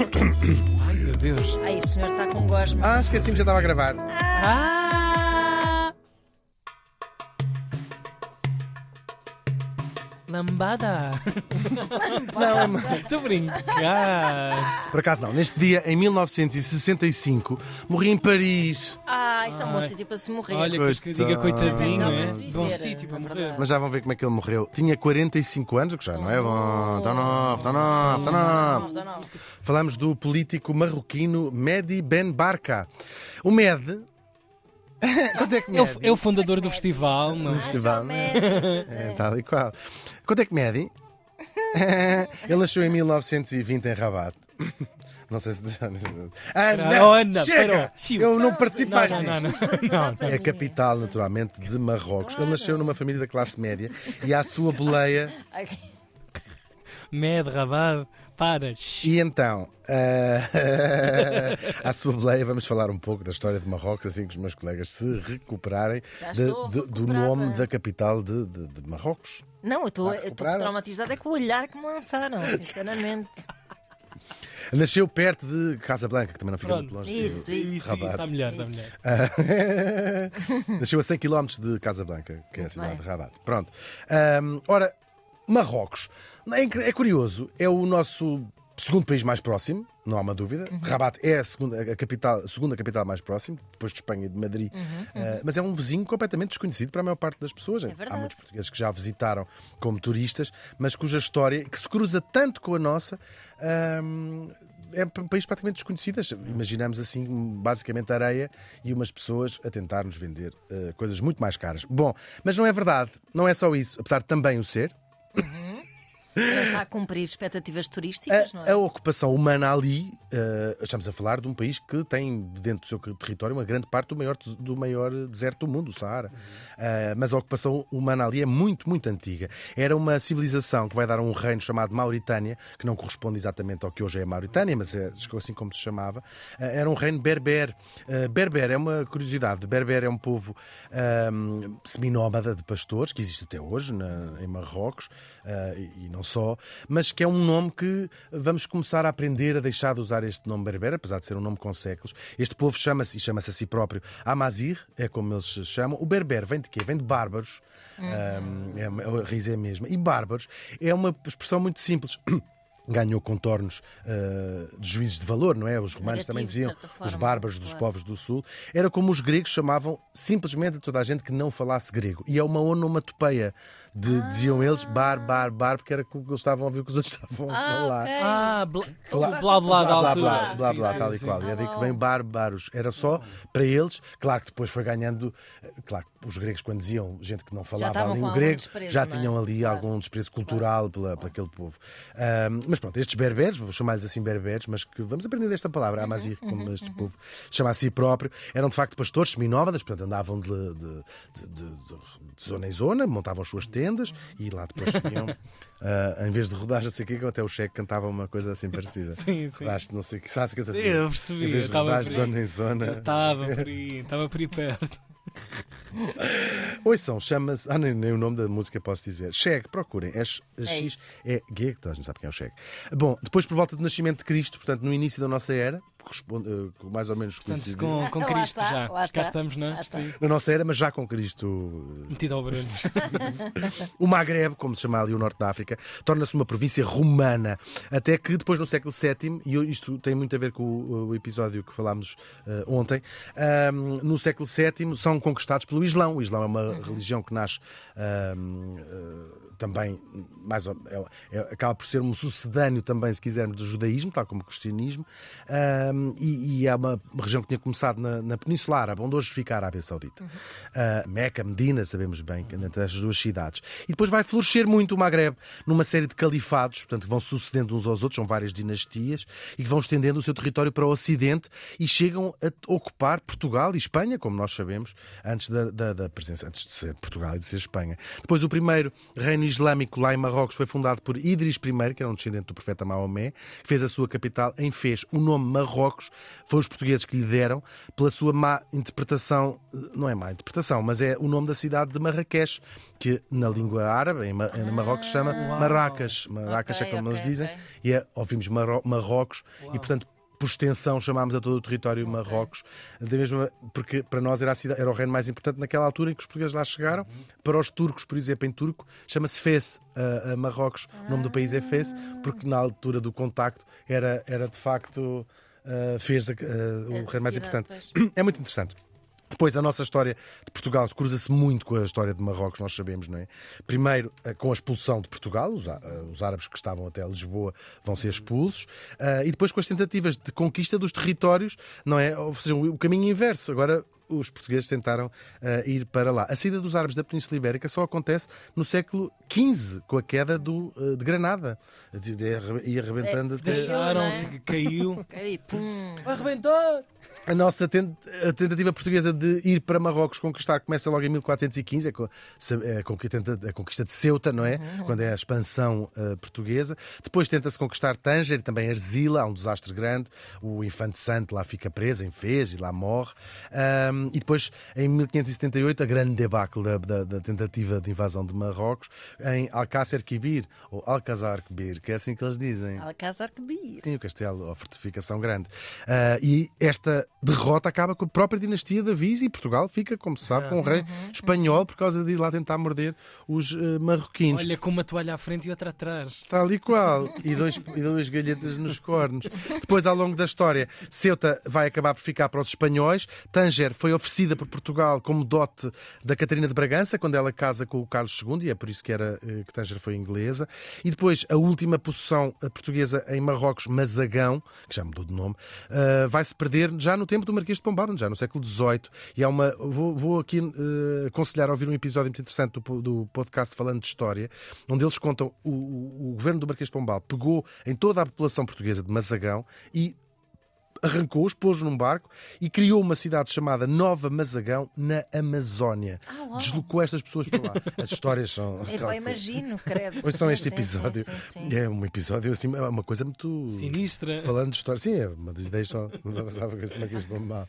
Ai meu Deus. Ai, o senhor está com gosma. Ah, esqueci-me, já estava a gravar. Ah! Lambada! Não, é Estou a brincar! por acaso não. Neste dia, em 1965, morri em Paris. Ah, isso é um bom Ai. sítio para se morrer. Olha, que, que diga coitadinho, Não, é? mas viver, Bom sítio para na morrer. verdade. Mas já vão ver como é que ele morreu. Tinha 45 anos, o que já não é bom. Está novo, está novo, está novo. Não, não. Falamos do político marroquino Mehdi Ben Barka. O Med. Quanto é que É o, Mehdi? é o fundador do festival, não? festival, Ah, né? já medo, É, é. tal e qual. Quanto é que Mehdi? Ele nasceu em 1920 em Rabat. Não sei se. Não! Oh, Ana, Chega! parou. Eu não participo Não, mais não, não, não, não. É a capital, naturalmente, de Marrocos. Ele nasceu numa família da classe média e à sua boleia. Med, rabado, para. E então, ah, à sua boleia, vamos falar um pouco da história de Marrocos, assim que os meus colegas se recuperarem de- de- do nome da capital de, de- de Marrocos. Não, eu estou traumatizada é com o olhar que me lançaram, sinceramente. Nasceu perto de Casablanca, que também não fica Pronto. muito longe. de- Isso, de isso. Isso, Rabat. está melhor, está Isso. melhor. Ah, Nasceu a 100 km de Casablanca, que é a cidade bem. de Rabat. Pronto. Ahm, ora, Marrocos. É, é curioso, é o nosso segundo país mais próximo, não há uma dúvida. Uhum. Rabat é a segunda, a capital, a segunda capital mais próxima, depois de Espanha e de Madrid. Uhum, Ah, mas é um vizinho completamente desconhecido para a maior parte das pessoas. há É verdade. muitos portugueses que já visitaram como turistas, mas cuja história, que se cruza tanto com a nossa, ahm, é um país praticamente desconhecido. Imaginamos assim, basicamente areia e umas pessoas a tentar nos vender eh, coisas muito mais caras. Bom, mas não é verdade, não é só isso, apesar de também o ser. Não está a cumprir expectativas turísticas, não A, é? a ocupação humana ali, eh, estamos a falar de um país que tem dentro do seu território uma grande parte do maior, do maior deserto do mundo, o Saara. Eh, mas a ocupação humana ali é muito, muito antiga. Era uma civilização que vai dar a um reino chamado Mauritânia, que não corresponde exatamente ao que hoje é a Mauritânia, mas é assim como se chamava. Eh, era um reino berber. Berber é uma curiosidade. Berber é um povo ahm, seminómada de pastores, que existe até hoje na- em Marrocos, e não só, mas que é um nome que vamos começar a aprender a deixar de usar este nome berber, apesar de ser um nome com séculos. Este povo chama-se, e chama-se a si próprio, Amazir, é como eles se chamam. O berber vem de quê? Vem de bárbaros. Ahm, é, a raiz é a mesma. E bárbaros é uma expressão muito simples. Ganhou contornos ah, de juízes de valor, não é? Os romanos Negativo, também diziam, certa os forma, bárbaros dos claro. povos do Sul. Era como os gregos chamavam simplesmente a toda a gente que não falasse grego. E é uma onomatopeia, de, diziam eles, bar, bar, bar, porque era o que eles estavam a ouvir o que os outros estavam a falar. ok. Ah, blá Blá, blá, blá, blá, blá, blá, blá, blá, sim, tal e sim. qual. E é daí que vem bárbaros. Era só para eles, claro que depois foi ganhando. eh, Claro que os gregos, quando diziam gente que não falava ali o grego, desprezo, já é? tinham ali Claro. algum desprezo cultural pela, por aquele povo. Mas pronto, estes berberes, vou chamar-lhes assim berberes, mas que vamos aprender esta palavra, Uhum, amazir, como este povo se chama a si próprio, eram de facto pastores seminómadas, portanto andavam de, de- de- de- zona em zona, montavam as suas tendas e lá depois vinham. ah, em vez de rodar, não sei o que até o cheque cantava uma coisa assim parecida. Sim, sim. Rodaste, não sei o que, o que eu percebi, Em vez de rodar de zona em zona. Estava por aí, estava por aí perto. Oi, são, chama-se. Ah, nem, nem o nome da música posso dizer. Chegue, procurem. É, X, É é G, que a gente sabe quem é o Chegue. Bom, depois por volta do nascimento de Cristo, portanto, no início da nossa era, corresponde, eh, mais ou menos coincidiu. com, com Lá Cristo está, já. lá Cá está. estamos está. sim. Na nossa era, mas já com Cristo. eh, Metido ao barulho. O Maghreb, como se chama ali o norte da África, torna-se uma província romana. Até que depois, no século VII, e isto tem muito a ver com o, o episódio que falámos eh, ontem, no século VII são conquistados pelo Islão. O Islão é uma religião que nasce eh, também, mais ou, é- é- acaba por ser um sucedâneo também, se quisermos, do judaísmo, tal como o cristianismo, ahm, e, e é uma região que tinha começado na, na Península Árabe, onde hoje fica a Arábia Saudita. Ah, Meca, Medina, sabemos bem, que entre as duas cidades. E depois vai florescer muito o Maghreb numa série de califados, portanto, que vão sucedendo uns aos outros, são várias dinastias, e que vão estendendo o seu território para o Ocidente e chegam a ocupar Portugal e Espanha, como nós sabemos, antes da, da- da presença, antes de ser Portugal e de ser Espanha. Depois o primeiro reino Islâmico lá em Marrocos foi fundado por Idris I, que era um descendente do profeta Maomé, que fez a sua capital em Fez. O nome Marrocos foi os portugueses que lhe deram pela sua má interpretação, não é má interpretação, mas é o nome da cidade de Marrakech, que na língua árabe, em, Ma em Marrocos, se chama Uau. Marracas. Marracas Ok, é como ok, eles dizem. ok. E é, ouvimos Marro Marrocos Uau. e, portanto, por extensão chamámos a todo o território Marrocos, da mesma, porque para nós era, cidade, era o reino mais importante naquela altura em que os portugueses lá chegaram. Para os turcos, por exemplo, em turco, chama-se Fez, a, a Marrocos. O nome do país é Fez, porque na altura do contacto era, era de facto uh, Fez uh, o reino mais importante. pois. É muito interessante. Depois, a nossa história de Portugal cruza-se muito com a história de Marrocos, nós sabemos, não é? Primeiro, eh, com a expulsão de Portugal, os, eh, árabes que estavam até Lisboa vão ser expulsos, eh, e depois com as tentativas de conquista dos territórios, não é? Ou seja, o caminho inverso. Agora, os portugueses tentaram eh, ir para lá. A saída dos árabes da Península Ibérica só acontece no século XV, com a queda do, eh, de Granada. De- de- Ia arrebentando até. deixou- Deixaram-te caiu. Aí, pum. Arrebentou! A nossa tentativa portuguesa de ir para Marrocos conquistar começa logo em 1415, é é a conquista, de Ceuta, não é? Quando é a expansão eh, portuguesa. Depois tenta-se conquistar Tanger, também Arzila, há um desastre grande. O Infante Santo lá fica preso em Fez e lá morre. Ahm, e depois, em 1578, a grande debacle da, da- da tentativa de invasão de Marrocos em Alcácer Quibir, ou Alcazar Quibir, que é assim que eles dizem. Alcázar que bir. Sim, o castelo, a fortificação grande. Ah, e esta derrota acaba com a própria dinastia da Viz e Portugal fica, como se sabe, com um rei espanhol por causa de ir lá tentar morder os eh, marroquinos. Olha, com uma toalha à frente e outra atrás. Tal e qual. E, dois, e duas galhetas nos cornos. Depois, ao longo da história, Ceuta vai acabar por ficar para os espanhóis. Tanger foi oferecida por Portugal como dote da Catarina de Bragança, quando ela casa com o Carlos II, e é por isso que, era, eh, que Tanger foi inglesa. E depois, a última possessão eh, portuguesa em Marrocos, Mazagão, que já mudou de nome, eh, vai-se perder já no tempo do Marquês de Pombal, já no século XVIII. E há uma. Vou, vou aqui eh, aconselhar a ouvir um episódio muito interessante do, do podcast falando de história, onde eles contam o, o- o governo do Marquês de Pombal pegou em toda a população portuguesa de Mazagão e arrancou-os, pôs num barco e criou uma cidade chamada Nova Mazagão na Amazónia. Ah. Deslocou estas pessoas para lá. As histórias são. É, pá, imagino, credo. Hoje são Sim, este episódio. sim, sim, sim. É um episódio assim, é uma coisa muito. Sinistra. Falando de história, sim, é uma das ideias só. Não passava com esse Marquês de Pombal.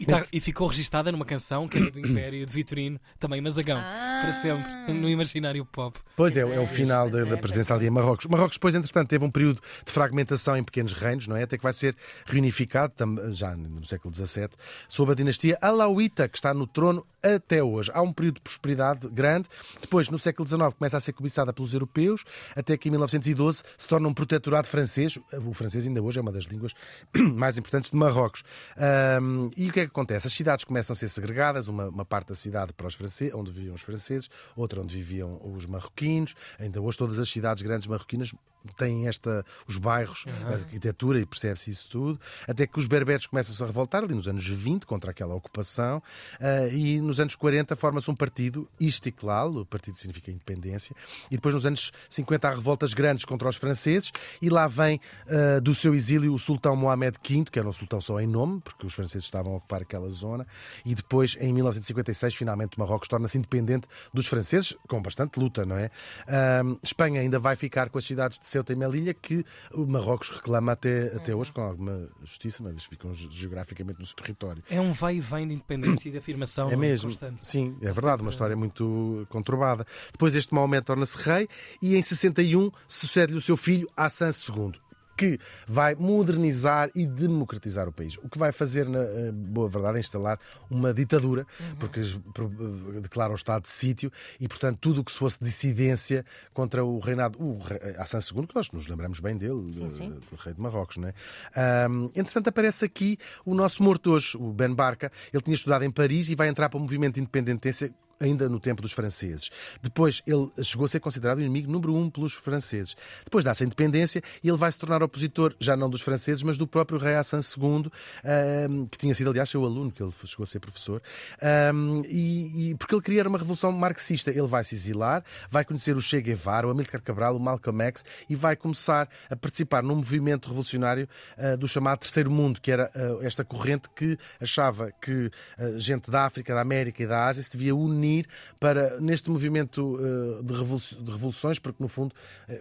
E, tá- e ficou registada numa canção que era do Império de Vitorino, também Mazagão, Ah. para sempre, no imaginário pop. Pois é, é o é, final da, da é, presença ali em Marrocos. Marrocos depois, entretanto, teve um período de fragmentação em pequenos reinos, não é? Até que vai ser reunificado, já no século XVII, sob a dinastia Alauíta, que está no trono até hoje. Há um período de prosperidade grande. Depois, no século XIX, começa a ser cobiçada pelos europeus, até que em 1912 se torna um protetorado francês. O francês ainda hoje é uma das línguas mais importantes de Marrocos. Ahm, e o que é que acontece? As cidades começam a ser segregadas, uma, uma parte da cidade para os franceses, onde viviam os franceses, outra onde viviam os marroquinos. Ainda hoje todas as cidades grandes marroquinas têm esta, os bairros, a arquitetura e percebe-se isso tudo. Até que os berberes começam-se a revoltar ali nos anos 20 contra aquela ocupação ah, e nos anos 40 forma-se um partido, Istiklal, o partido significa independência, e depois nos anos 50 há revoltas grandes contra os franceses e lá vem ah, do seu exílio o sultão Mohamed V, que era um sultão só em nome, porque os franceses estavam a ocupar aquela zona, e depois em 1956 finalmente Marrocos torna-se independente dos franceses, com bastante luta, não é? Ah, Espanha ainda vai ficar com as cidades de Ceuta e Melilla, que o Marrocos reclama até, até hoje com alguma justiça, mas ficam ge- geograficamente no seu território. É um vai e vem de independência e de afirmação É mesmo, constante. sim, é É verdade, uma história muito conturbada. Depois este Maomé torna-se rei e em 61 sucede-lhe o seu filho Hassan II, que vai modernizar e democratizar o país. O que vai fazer, na eh, boa verdade, é instalar uma ditadura, porque pro- eh, declara o estado de sítio e, portanto, tudo o que se fosse dissidência contra o reinado, o rei- Hassan II, que nós nos lembramos bem dele, Sim, eh, sim. do rei de Marrocos, não é? Ahm, entretanto, aparece aqui o nosso morto hoje, o Ben Barca. Ele tinha estudado em Paris e vai entrar para o movimento de independência ainda no tempo dos franceses. Depois ele chegou a ser considerado o inimigo número um pelos franceses. Depois dá-se a independência e ele vai se tornar opositor, já não dos franceses, mas do próprio rei Hassan II, ahm, que tinha sido, aliás, seu aluno, que ele chegou a ser professor, Ahm, e, e porque ele queria uma revolução marxista. Ele vai se exilar, vai conhecer o Che Guevara, o Amílcar Cabral, o Malcolm X e vai começar a participar num movimento revolucionário ah, do chamado Terceiro Mundo, que era ah, esta corrente que achava que ah, gente da África, da América e da Ásia se devia unir unir para, neste movimento uh, de, revolu de, revoluções, porque no fundo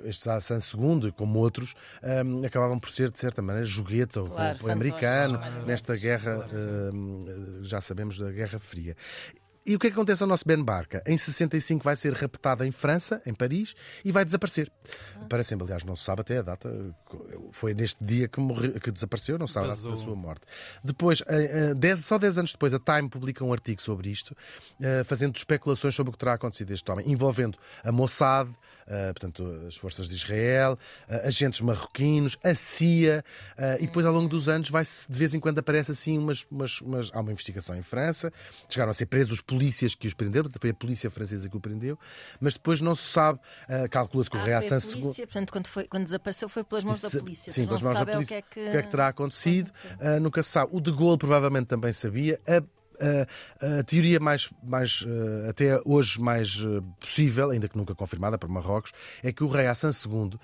estes Hassan II, como outros, um, acabavam por ser, de certa maneira, joguetes ao claro, americano nesta guerra, uh, já sabemos da Guerra Fria. E o que é que acontece ao nosso Ben Barca? Em 65 vai ser raptado em França, em Paris, e vai desaparecer. Ah. Para sempre, aliás, não se sabe até a data. Foi neste dia que, morre, que desapareceu, não se sabe a data da sua morte. Depois, dez, só 10 anos depois, a Time publica um artigo sobre isto, eh, fazendo especulações sobre o que terá acontecido a este homem, envolvendo a Mossad, eh, portanto, as forças de Israel, eh, agentes marroquinos, a CIA, e depois, ao longo dos anos, vai de vez em quando aparece assim umas, umas, umas. Há uma investigação em França, chegaram a ser presos polícias que os prenderam, foi a polícia francesa que o prendeu, mas depois não se sabe, calcula-se que o ah, reação segundo. Portanto, quando, foi, quando desapareceu foi pelas mãos da polícia. Sim, pelas mãos da polícia. O que, é que... o que, é que terá acontecido? Nunca se sabe. O de Gaulle provavelmente também sabia. A a, a, teoria mais, mais uh, até hoje mais uh, possível, ainda que nunca confirmada por Marrocos, é que o rei Hassan II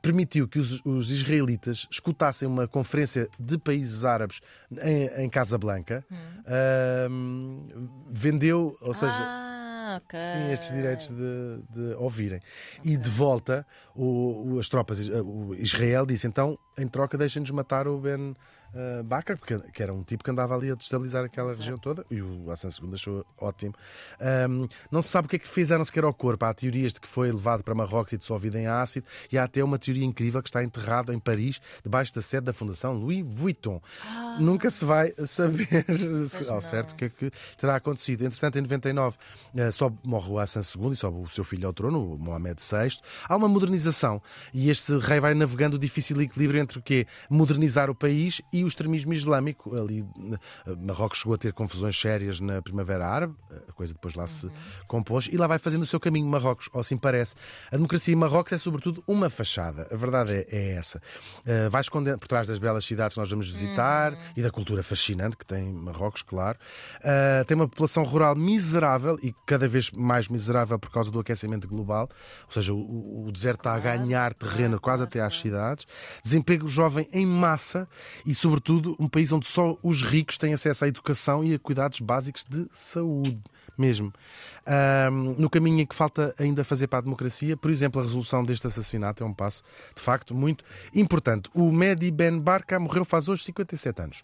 permitiu que os, os, israelitas escutassem uma conferência de países árabes em, em Casablanca, hum. uh, vendeu, ou seja. Ah, okay. Sim, estes direitos de, de ouvirem. Okay. E de volta, o, o, as tropas, o Israel disse então, em troca, deixem-nos matar o Ben uh, Bakr, porque, que era um tipo que andava ali a destabilizar aquela Exato. região toda, e o Hassan II achou ótimo. Um, não se sabe o que é que fizeram sequer ao corpo. Há teorias de que foi levado para Marrocos e dissolvido em ácido, e há até uma teoria incrível que está enterrado em Paris, debaixo da sede da Fundação Louis Vuitton. Ah. Nunca se vai saber ao certo o que é que terá acontecido. Entretanto, em 99, uh, só morre o Hassan II e sobe o seu filho ao trono, o Mohamed VI. Há uma modernização, e este rei vai navegando o difícil equilíbrio entre o quê? Modernizar o país e o extremismo islâmico. Ali, Marrocos chegou a ter confusões sérias na Primavera Árabe, a coisa depois lá se compôs, e lá vai fazendo o seu caminho, Marrocos, ou assim parece. A democracia em Marrocos é, sobretudo, uma fachada. A verdade é, é essa. Uh, vai esconder por trás das belas cidades que nós vamos visitar uhum. e da cultura fascinante que tem Marrocos, claro. Uh, tem uma população rural miserável e cada vez mais miserável por causa do aquecimento global, ou seja, o, o deserto está a ganhar terreno quase até às cidades. Desemprego jovem em massa e, sobretudo, sobretudo, um país onde só os ricos têm acesso à educação e a cuidados básicos de saúde mesmo. Um, no caminho em que falta ainda fazer para a democracia, por exemplo, a resolução deste assassinato é um passo de facto muito importante. O Mehdi Ben Barka morreu faz hoje 57 anos.